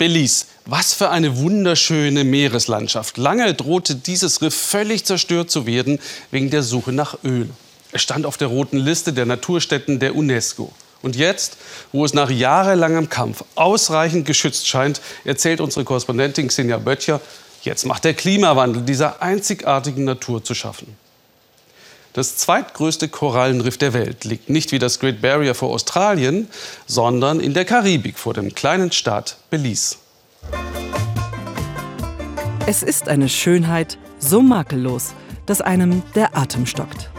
Belize. Was für eine wunderschöne Meereslandschaft. Lange drohte dieses Riff völlig zerstört zu werden wegen der Suche nach Öl. Es stand auf der roten Liste der Naturstätten der UNESCO. Und jetzt, wo es nach jahrelangem Kampf ausreichend geschützt scheint, erzählt unsere Korrespondentin Xenia Böttcher, jetzt macht der Klimawandel dieser einzigartigen Natur zu schaffen. Das zweitgrößte Korallenriff der Welt liegt nicht wie das Great Barrier vor Australien, sondern in der Karibik vor dem kleinen Staat Belize. Es ist eine Schönheit so makellos, dass einem der Atem stockt.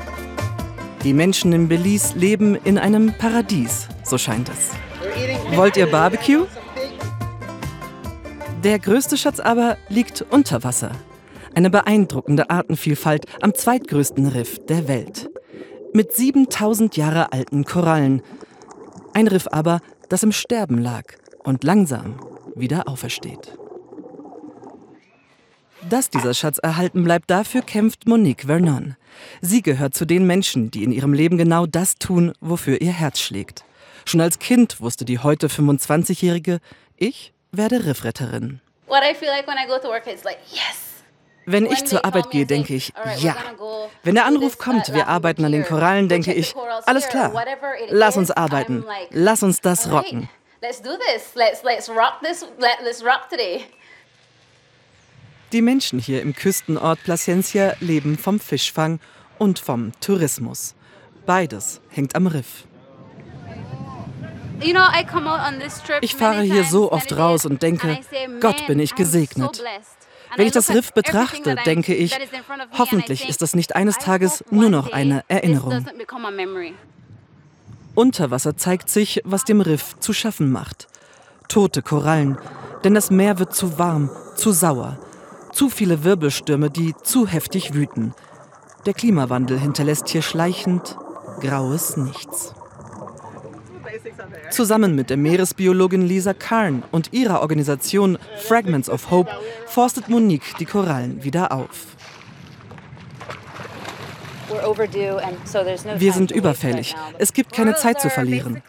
Die Menschen in Belize leben in einem Paradies, so scheint es. Wollt ihr Barbecue? Der größte Schatz aber liegt unter Wasser. Eine beeindruckende Artenvielfalt am zweitgrößten Riff der Welt. Mit 7000 Jahre alten Korallen. Ein Riff aber, das im Sterben lag und langsam wieder aufersteht. Dass dieser Schatz erhalten bleibt, dafür kämpft Monique Vernon. Sie gehört zu den Menschen, die in ihrem Leben genau das tun, wofür ihr Herz schlägt. Schon als Kind wusste die heute 25-Jährige, ich werde Riffretterin. What I feel like when I go to work is like, yes, wenn ich zur Arbeit gehe, denke ich, ja. Wenn der Anruf kommt, wir arbeiten an den Korallen, denke ich, alles klar, lass uns arbeiten, lass uns das rocken. Die Menschen hier im Küstenort Placencia leben vom Fischfang und vom Tourismus. Beides hängt am Riff. Ich fahre hier so oft raus und denke, Gott bin ich gesegnet. Wenn ich das Riff betrachte, denke ich, hoffentlich ist das nicht eines Tages nur noch eine Erinnerung. Unter Wasser zeigt sich, was dem Riff zu schaffen macht. Tote Korallen, denn das Meer wird zu warm, zu sauer. Zu viele Wirbelstürme, die zu heftig wüten. Der Klimawandel hinterlässt hier schleichend graues Nichts. Zusammen mit der Meeresbiologin Lisa Karn und ihrer Organisation Fragments of Hope forstet Monique die Korallen wieder auf. Wir sind überfällig. Es gibt keine Zeit zu verlieren.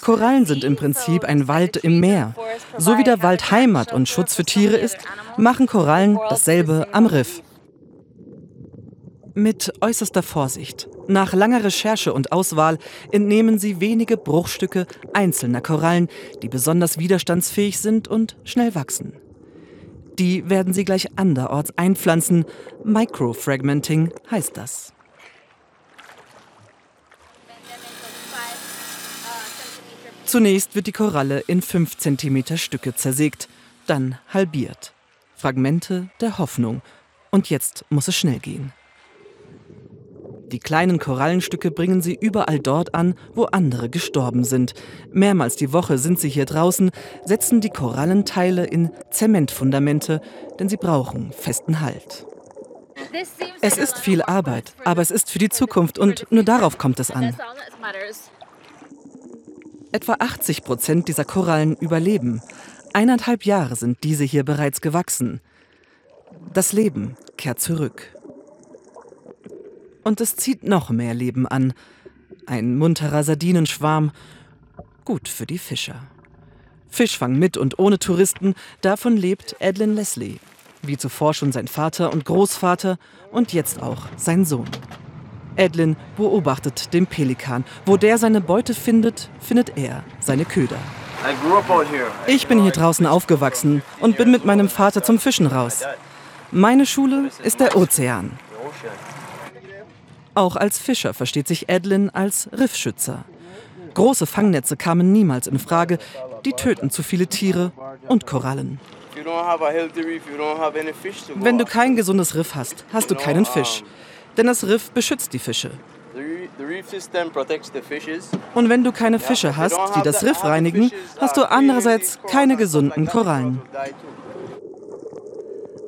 Korallen sind im Prinzip ein Wald im Meer. So wie der Wald Heimat und Schutz für Tiere ist, machen Korallen dasselbe am Riff. Mit äußerster Vorsicht. Nach langer Recherche und Auswahl entnehmen sie wenige Bruchstücke einzelner Korallen, die besonders widerstandsfähig sind und schnell wachsen. Die werden sie gleich anderorts einpflanzen. Microfragmenting heißt das. Zunächst wird die Koralle in 5 cm Stücke zersägt, dann halbiert. Fragmente der Hoffnung. Und jetzt muss es schnell gehen. Die kleinen Korallenstücke bringen sie überall dort an, wo andere gestorben sind. Mehrmals die Woche sind sie hier draußen, setzen die Korallenteile in Zementfundamente, denn sie brauchen festen Halt. Es ist viel Arbeit, aber es ist für die Zukunft und nur darauf kommt es an. Etwa 80 Prozent dieser Korallen überleben. Eineinhalb Jahre sind diese hier bereits gewachsen. Das Leben kehrt zurück. Und es zieht noch mehr Leben an. Ein munterer Sardinenschwarm. Gut für die Fischer. Fischfang mit und ohne Touristen, davon lebt Edlin Leslie. Wie zuvor schon sein Vater und Großvater und jetzt auch sein Sohn. Edlin beobachtet den Pelikan. Wo der seine Beute findet, findet er seine Köder. Ich bin hier draußen aufgewachsen und bin mit meinem Vater zum Fischen raus. Meine Schule ist der Ozean. Auch als Fischer versteht sich Edlin als Riffschützer. Große Fangnetze kamen niemals in Frage, die töten zu viele Tiere und Korallen. Wenn du kein gesundes Riff hast, hast du keinen Fisch. Denn das Riff beschützt die Fische. Und wenn du keine Fische hast, die das Riff reinigen, hast du andererseits keine gesunden Korallen.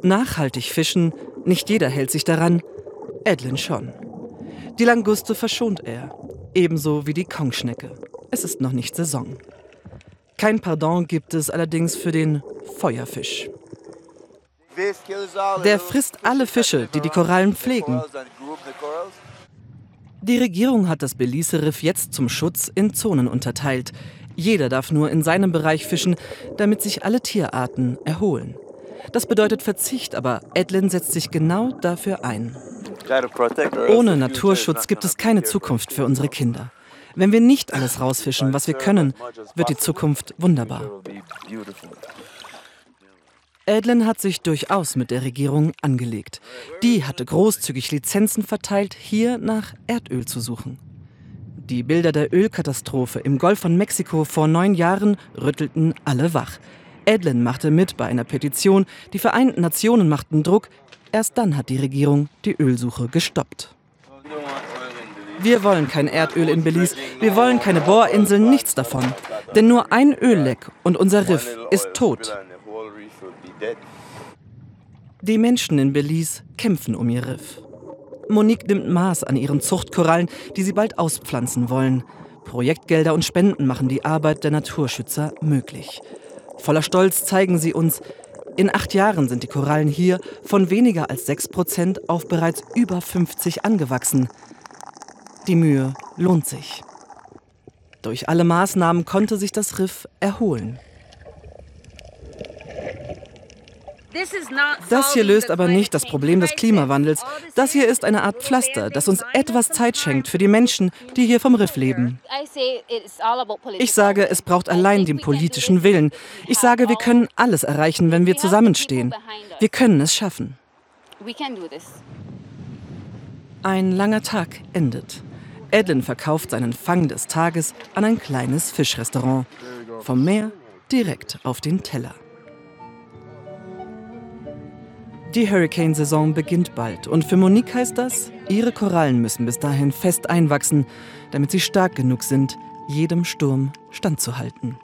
Nachhaltig fischen, nicht jeder hält sich daran, Edlin schon. Die Languste verschont er, ebenso wie die Kongschnecke. Es ist noch nicht Saison. Kein Pardon gibt es allerdings für den Feuerfisch. Der frisst alle Fische, die die Korallen pflegen. Die Regierung hat das Belize-Riff jetzt zum Schutz in Zonen unterteilt. Jeder darf nur in seinem Bereich fischen, damit sich alle Tierarten erholen. Das bedeutet Verzicht, aber Edlin setzt sich genau dafür ein. Ohne Naturschutz gibt es keine Zukunft für unsere Kinder. Wenn wir nicht alles rausfischen, was wir können, wird die Zukunft wunderbar. Edlin hat sich durchaus mit der Regierung angelegt. Die hatte großzügig Lizenzen verteilt, hier nach Erdöl zu suchen. Die Bilder der Ölkatastrophe im Golf von Mexiko vor neun Jahren rüttelten alle wach. Edlin machte mit bei einer Petition, die Vereinten Nationen machten Druck. Erst dann hat die Regierung die Ölsuche gestoppt. Wir wollen kein Erdöl in Belize, wir wollen keine Bohrinseln, nichts davon. Denn nur ein Ölleck und unser Riff ist tot. Die Menschen in Belize kämpfen um ihr Riff. Monique nimmt Maß an ihren Zuchtkorallen, die sie bald auspflanzen wollen. Projektgelder und Spenden machen die Arbeit der Naturschützer möglich. Voller Stolz zeigen sie uns, in acht Jahren sind die Korallen hier von weniger als 6 Prozent auf bereits über 50 angewachsen. Die Mühe lohnt sich. Durch alle Maßnahmen konnte sich das Riff erholen. Das hier löst aber nicht das Problem des Klimawandels. Das hier ist eine Art Pflaster, das uns etwas Zeit schenkt für die Menschen, die hier vom Riff leben. Ich sage, es braucht allein den politischen Willen. Ich sage, wir können alles erreichen, wenn wir zusammenstehen. Wir können es schaffen. Ein langer Tag endet. Edlin verkauft seinen Fang des Tages an ein kleines Fischrestaurant. Vom Meer direkt auf den Teller. Die Hurricane-Saison beginnt bald und für Monique heißt das, ihre Korallen müssen bis dahin fest einwachsen, damit sie stark genug sind, jedem Sturm standzuhalten.